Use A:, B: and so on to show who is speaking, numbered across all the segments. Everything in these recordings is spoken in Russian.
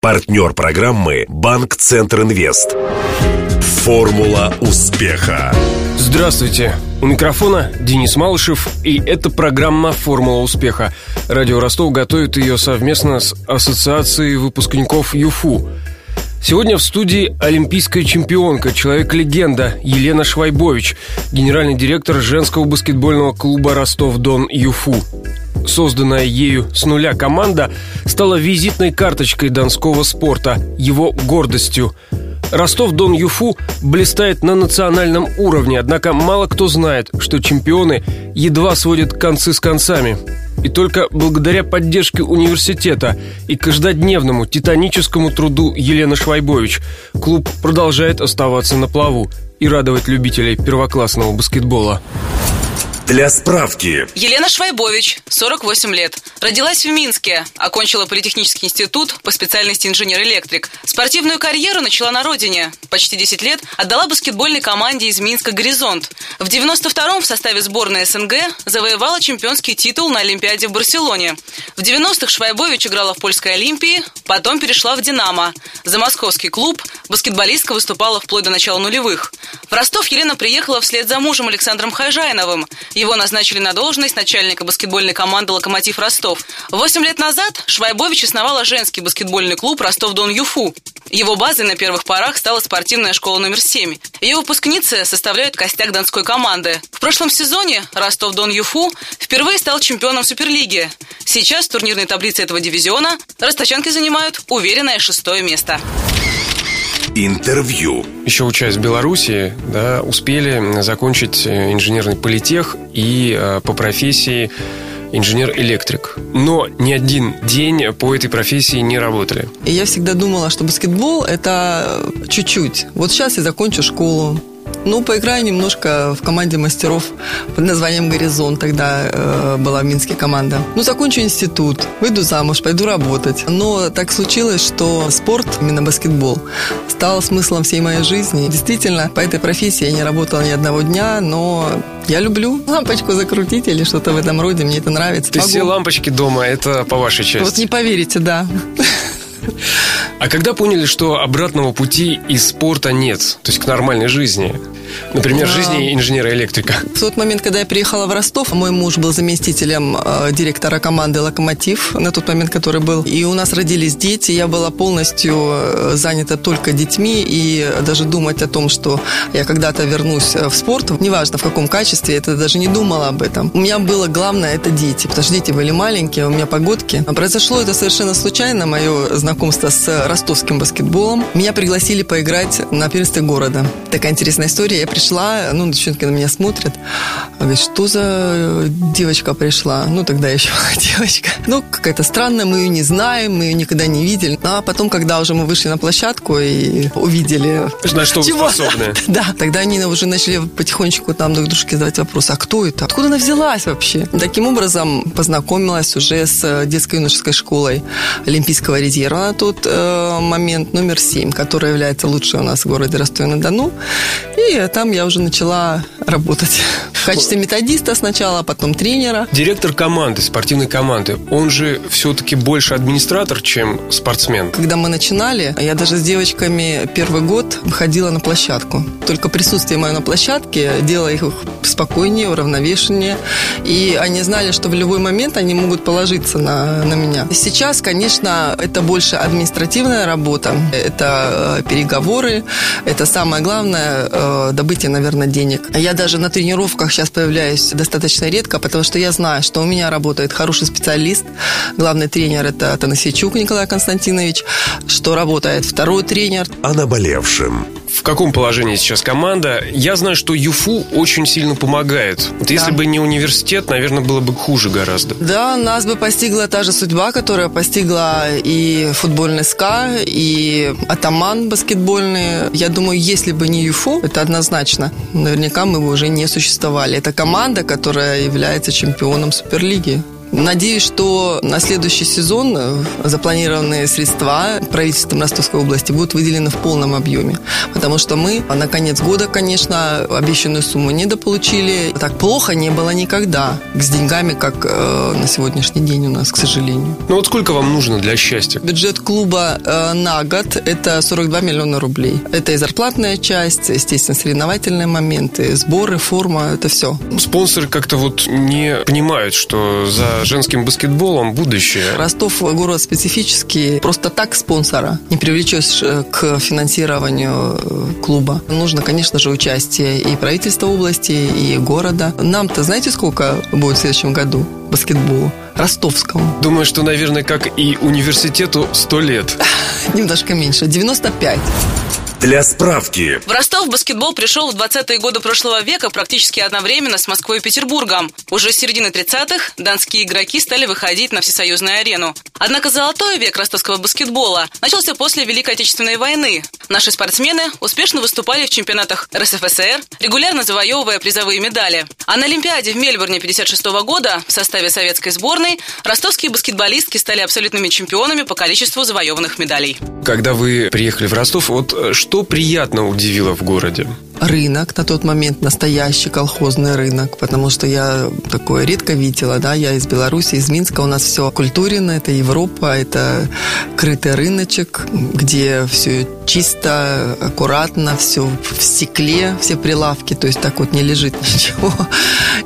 A: Партнер программы «Банк Центр Инвест». Формула успеха.
B: Здравствуйте. У микрофона Денис Малышев, и это программа «Формула успеха». Радио Ростов готовит ее совместно с Ассоциацией выпускников ЮФУ. Сегодня в студии олимпийская чемпионка, человек-легенда Елена Швайбович, генеральный директор женского баскетбольного клуба «Ростов-Дон ЮФУ». Созданная ею с нуля команда стала визитной карточкой донского спорта, его гордостью. Ростов-Дон-Юфу блистает на национальном уровне, однако мало кто знает, что чемпионы едва сводят концы с концами. И только благодаря поддержке университета и каждодневному титаническому труду Елены Швайбович клуб продолжает оставаться на плаву и радовать любителей первоклассного баскетбола.
A: Для справки.
C: Елена Швайбович, 48 лет. Родилась в Минске. Окончила политехнический институт по специальности инженер-электрик. Спортивную карьеру начала на родине. Почти 10 лет отдала баскетбольной команде из Минска «Горизонт». В 92-м в составе сборной СНГ завоевала чемпионский титул на Олимпиаде в Барселоне. В 90-х Швайбович играла в польской Олимпии, потом перешла в «Динамо». За московский клуб баскетболистка выступала вплоть до начала нулевых. В Ростов Елена приехала вслед за мужем Александром Хайжайновым. Его назначили на должность начальника баскетбольной команды «Локомотив Ростов». Восемь лет назад Швайбович основала женский баскетбольный клуб «Ростов-Дон-Юфу». Его базой на первых порах стала спортивная школа номер 7. Ее выпускницы составляют костяк донской команды. В прошлом сезоне Ростов-Дон-Юфу впервые стал чемпионом Суперлиги. Сейчас в турнирной таблице этого дивизиона ростовчанки занимают уверенное шестое место.
A: Интервью.
B: Еще учась в Беларуси, да, успели закончить э, инженерный политех и э, по профессии инженер-электрик. Но ни один день по этой профессии не работали.
D: И я всегда думала, что баскетбол – это чуть-чуть. Вот сейчас я закончу школу, ну, поиграю немножко в команде мастеров под названием «Горизонт». Тогда э, была в Минске команда. Ну, закончу институт, выйду замуж, пойду работать. Но так случилось, что спорт, именно баскетбол, стал смыслом всей моей жизни. Действительно, по этой профессии я не работала ни одного дня, но я люблю лампочку закрутить или что-то в этом роде. Мне это нравится.
B: То есть все лампочки дома, это по вашей части?
D: Вот не поверите, да.
B: А когда поняли, что обратного пути из спорта нет, то есть к нормальной жизни? Например, жизни инженера-электрика.
D: В тот момент, когда я приехала в Ростов, мой муж был заместителем э, директора команды «Локомотив» на тот момент, который был. И у нас родились дети. Я была полностью э, занята только детьми. И даже думать о том, что я когда-то вернусь э, в спорт, неважно в каком качестве, это даже не думала об этом. У меня было главное – это дети. Потому что дети были маленькие, у меня погодки. Произошло это совершенно случайно, мое знакомство с ростовским баскетболом. Меня пригласили поиграть на первенстве города. Такая интересная история. Я пришла, ну, девчонки на меня смотрят. Говорит, что за девочка пришла? Ну, тогда еще девочка. Ну, какая-то странная, мы ее не знаем, мы ее никогда не видели. Ну, а потом, когда уже мы вышли на площадку и увидели...
B: На что вы способны.
D: Да, тогда они уже начали потихонечку там друг дружке задавать вопрос, а кто это? Откуда она взялась вообще? Таким образом, познакомилась уже с детско-юношеской школой Олимпийского резерва на тот э, момент, номер 7, которая является лучшей у нас в городе Ростове-на-Дону. И там я уже начала работать в качестве методиста сначала, а потом тренера.
B: Директор команды, спортивной команды, он же все-таки больше администратор, чем спортсмен.
D: Когда мы начинали, я даже с девочками первый год выходила на площадку. Только присутствие мое на площадке делало их спокойнее, уравновешеннее. И они знали, что в любой момент они могут положиться на, на меня. Сейчас, конечно, это больше административная работа. Это э, переговоры. Это самое главное добытие, наверное, денег. Я даже на тренировках сейчас появляюсь достаточно редко, потому что я знаю, что у меня работает хороший специалист. Главный тренер – это Танасичук Николай Константинович. Что работает второй тренер.
A: О наболевшем.
B: В каком положении сейчас команда? Я знаю, что ЮФУ очень сильно помогает. Вот да. если бы не университет, наверное, было бы хуже гораздо.
D: Да, нас бы постигла та же судьба, которая постигла и футбольный СКА, и атаман баскетбольный. Я думаю, если бы не ЮФУ, это однозначно. Наверняка мы бы уже не существовали. Это команда, которая является чемпионом Суперлиги Надеюсь, что на следующий сезон э, запланированные средства правительством Ростовской области будут выделены в полном объеме. Потому что мы на конец года, конечно, обещанную сумму недополучили. Так плохо не было никогда с деньгами, как э, на сегодняшний день у нас, к сожалению.
B: Ну вот сколько вам нужно для счастья?
D: Бюджет клуба э, на год – это 42 миллиона рублей. Это и зарплатная часть, естественно, соревновательные моменты, сборы, форма, это все.
B: Спонсоры как-то вот не понимают, что за женским баскетболом будущее.
D: Ростов город специфический. Просто так спонсора не привлечешь э, к финансированию э, клуба. Нужно, конечно же, участие и правительства области, и города. Нам-то знаете, сколько будет в следующем году баскетболу? Ростовскому.
B: Думаю, что, наверное, как и университету, 100 лет.
D: Немножко меньше. 95.
A: Для справки.
C: В Ростов баскетбол пришел в 20-е годы прошлого века практически одновременно с Москвой и Петербургом. Уже с середины 30-х донские игроки стали выходить на всесоюзную арену. Однако золотой век ростовского баскетбола начался после Великой Отечественной войны. Наши спортсмены успешно выступали в чемпионатах РСФСР, регулярно завоевывая призовые медали. А на Олимпиаде в Мельбурне 56 года в составе советской сборной ростовские баскетболистки стали абсолютными чемпионами по количеству завоеванных медалей.
B: Когда вы приехали в Ростов, вот э, что приятно удивило в городе?
D: Рынок на тот момент настоящий колхозный рынок, потому что я такое редко видела, да, я из Беларуси, из Минска, у нас все культурно, это Европа, это крытый рыночек, где все чисто, аккуратно, все в стекле, все прилавки, то есть так вот не лежит ничего.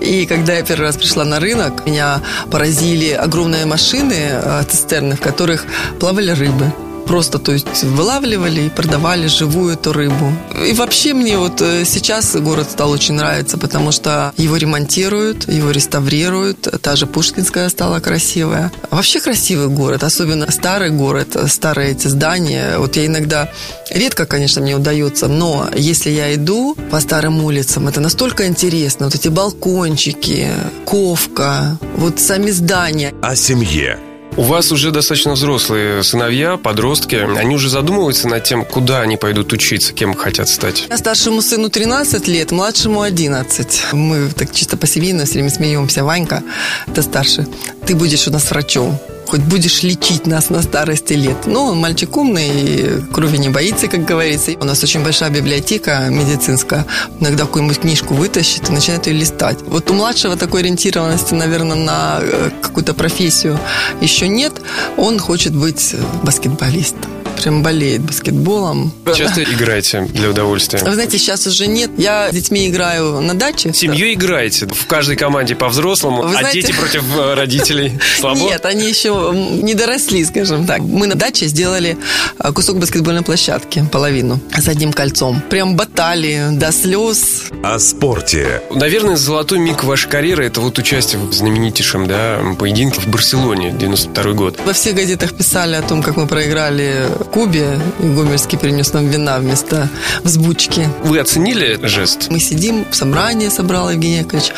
D: И когда я первый раз пришла на рынок, меня поразили огромные машины, э, цистерны, в которых плавали рыбы просто, то есть вылавливали и продавали живую эту рыбу. И вообще мне вот э, сейчас город стал очень нравиться, потому что его ремонтируют, его реставрируют. Та же Пушкинская стала красивая. Вообще красивый город, особенно старый город, старые эти здания. Вот я иногда, редко, конечно, мне удается, но если я иду по старым улицам, это настолько интересно. Вот эти балкончики, ковка, вот сами здания.
A: О семье.
B: У вас уже достаточно взрослые сыновья, подростки. Они уже задумываются над тем, куда они пойдут учиться, кем хотят стать.
D: Старшему сыну 13 лет, младшему 11. Мы так чисто по-семейно все время смеемся. Ванька, это старший. Ты будешь у нас врачом хоть будешь лечить нас на старости лет. Но он мальчик умный, крови не боится, как говорится. У нас очень большая библиотека медицинская. Иногда какую-нибудь книжку вытащит и начинает ее листать. Вот у младшего такой ориентированности, наверное, на э, какую-то профессию еще нет. Он хочет быть баскетболистом прям болеет баскетболом.
B: Часто играете для удовольствия?
D: Вы знаете, сейчас уже нет. Я с детьми играю на даче.
B: Семью играете? В каждой команде по-взрослому, Вы а знаете... дети против э, родителей? Слабо?
D: Нет, они еще не доросли, скажем так. Мы на даче сделали э, кусок баскетбольной площадки, половину, с одним кольцом. Прям батали до слез.
A: О спорте.
B: Наверное, золотой миг вашей карьеры – это вот участие в знаменитейшем да, поединке в Барселоне, 92 год.
D: Во всех газетах писали о том, как мы проиграли Кубе, и Гомельский принес нам вина вместо взбучки.
B: Вы оценили жест?
D: Мы сидим, собрание собрал Евгений Яковлевич,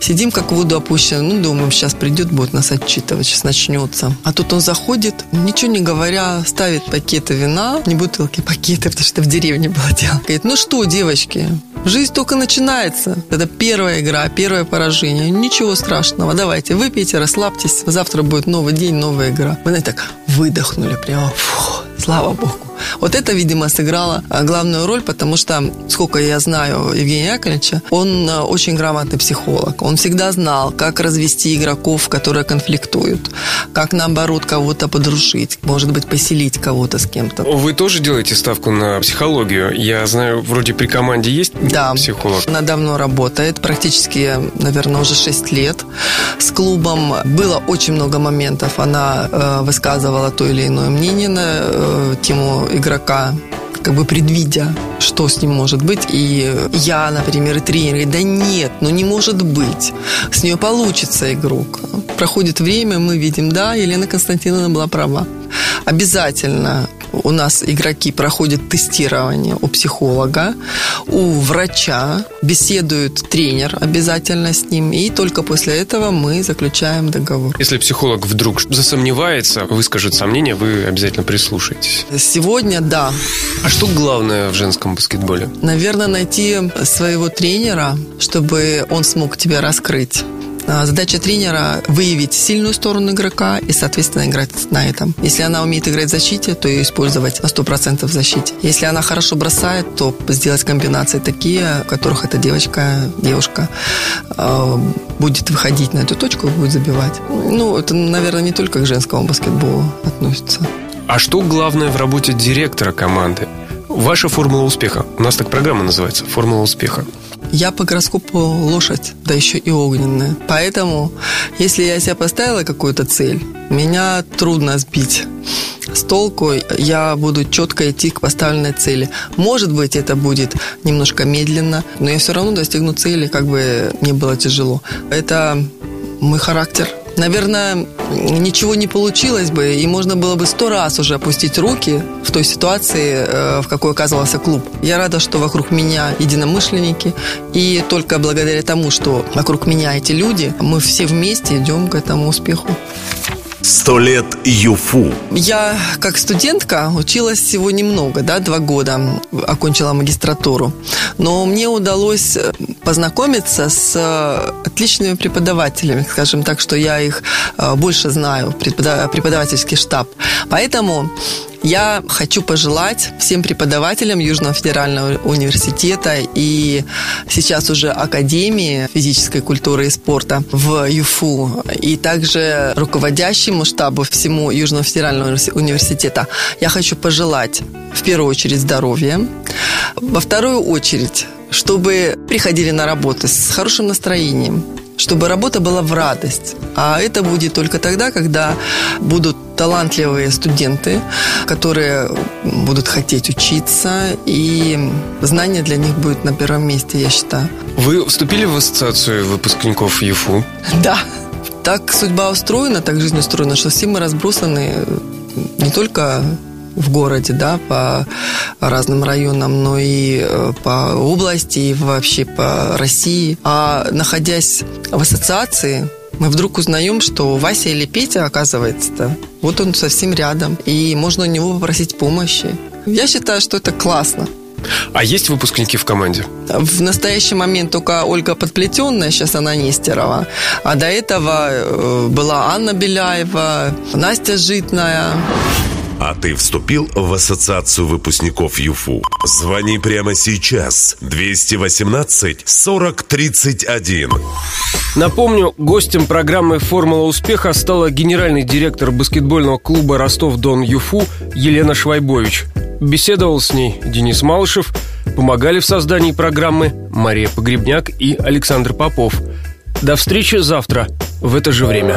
D: сидим как в воду опущено, ну, думаем, сейчас придет, будет нас отчитывать, сейчас начнется. А тут он заходит, ничего не говоря, ставит пакеты вина, не бутылки, пакеты, потому что в деревне было дело. Говорит, ну что, девочки, Жизнь только начинается. Это первая игра, первое поражение. Ничего страшного. Давайте, выпейте, расслабьтесь. Завтра будет новый день, новая игра. Мы, знаете, так выдохнули прямо. Фу, слава богу. Вот это, видимо, сыграло а, главную роль, потому что, сколько я знаю Евгения Яковлевича, он а, очень грамотный психолог. Он всегда знал, как развести игроков, которые конфликтуют, как, наоборот, кого-то подружить, может быть, поселить кого-то с кем-то.
B: Вы тоже делаете ставку на психологию? Я знаю, вроде при команде есть да, психолог?
D: она давно работает, практически, наверное, уже 6 лет. С клубом было очень много моментов. Она э, высказывала то или иное мнение на э, тему игрока, как бы предвидя, что с ним может быть. И я, например, и тренер, да нет, ну не может быть. С нее получится игрок. Проходит время, мы видим, да, Елена Константиновна была права. Обязательно у нас игроки проходят тестирование у психолога, у врача, беседует тренер обязательно с ним, и только после этого мы заключаем договор.
B: Если психолог вдруг засомневается, выскажет сомнение, вы обязательно прислушаетесь.
D: Сегодня да.
B: А что главное в женском баскетболе?
D: Наверное, найти своего тренера, чтобы он смог тебя раскрыть задача тренера – выявить сильную сторону игрока и, соответственно, играть на этом. Если она умеет играть в защите, то ее использовать на 100% в защите. Если она хорошо бросает, то сделать комбинации такие, в которых эта девочка, девушка э, будет выходить на эту точку и будет забивать. Ну, это, наверное, не только к женскому баскетболу относится.
B: А что главное в работе директора команды? Ваша формула успеха. У нас так программа называется «Формула успеха».
D: Я по гороскопу лошадь, да еще и огненная. Поэтому, если я себе поставила какую-то цель, меня трудно сбить с толку. Я буду четко идти к поставленной цели. Может быть, это будет немножко медленно, но я все равно достигну цели, как бы мне было тяжело. Это мой характер – наверное, ничего не получилось бы, и можно было бы сто раз уже опустить руки в той ситуации, э, в какой оказывался клуб. Я рада, что вокруг меня единомышленники, и только благодаря тому, что вокруг меня эти люди, мы все вместе идем к этому успеху.
A: Сто лет ЮФУ.
D: Я, как студентка, училась всего немного, да, два года, окончила магистратуру. Но мне удалось э, познакомиться с э, отличными преподавателями, скажем так, что я их э, больше знаю, преподавательский штаб. Поэтому я хочу пожелать всем преподавателям Южного федерального университета и сейчас уже Академии физической культуры и спорта в ЮФУ и также руководящему штабу всему Южного федерального университета я хочу пожелать в первую очередь здоровья, во вторую очередь чтобы приходили на работу с хорошим настроением, чтобы работа была в радость. А это будет только тогда, когда будут талантливые студенты, которые будут хотеть учиться, и знание для них будет на первом месте, я считаю.
B: Вы вступили в ассоциацию выпускников ЮФУ?
D: Да. Так судьба устроена, так жизнь устроена, что все мы разбросаны не только в городе, да, по разным районам, но и э, по области, и вообще по России. А находясь в ассоциации, мы вдруг узнаем, что Вася или Петя, оказывается-то, вот он совсем рядом, и можно у него попросить помощи. Я считаю, что это классно.
B: А есть выпускники в команде?
D: В настоящий момент только Ольга Подплетенная, сейчас она Нестерова. А до этого э, была Анна Беляева, Настя Житная.
A: А ты вступил в ассоциацию выпускников ЮФУ? Звони прямо сейчас. 218 40 31.
B: Напомню, гостем программы «Формула успеха» стала генеральный директор баскетбольного клуба «Ростов-Дон ЮФУ» Елена Швайбович. Беседовал с ней Денис Малышев, помогали в создании программы Мария Погребняк и Александр Попов. До встречи завтра в это же время.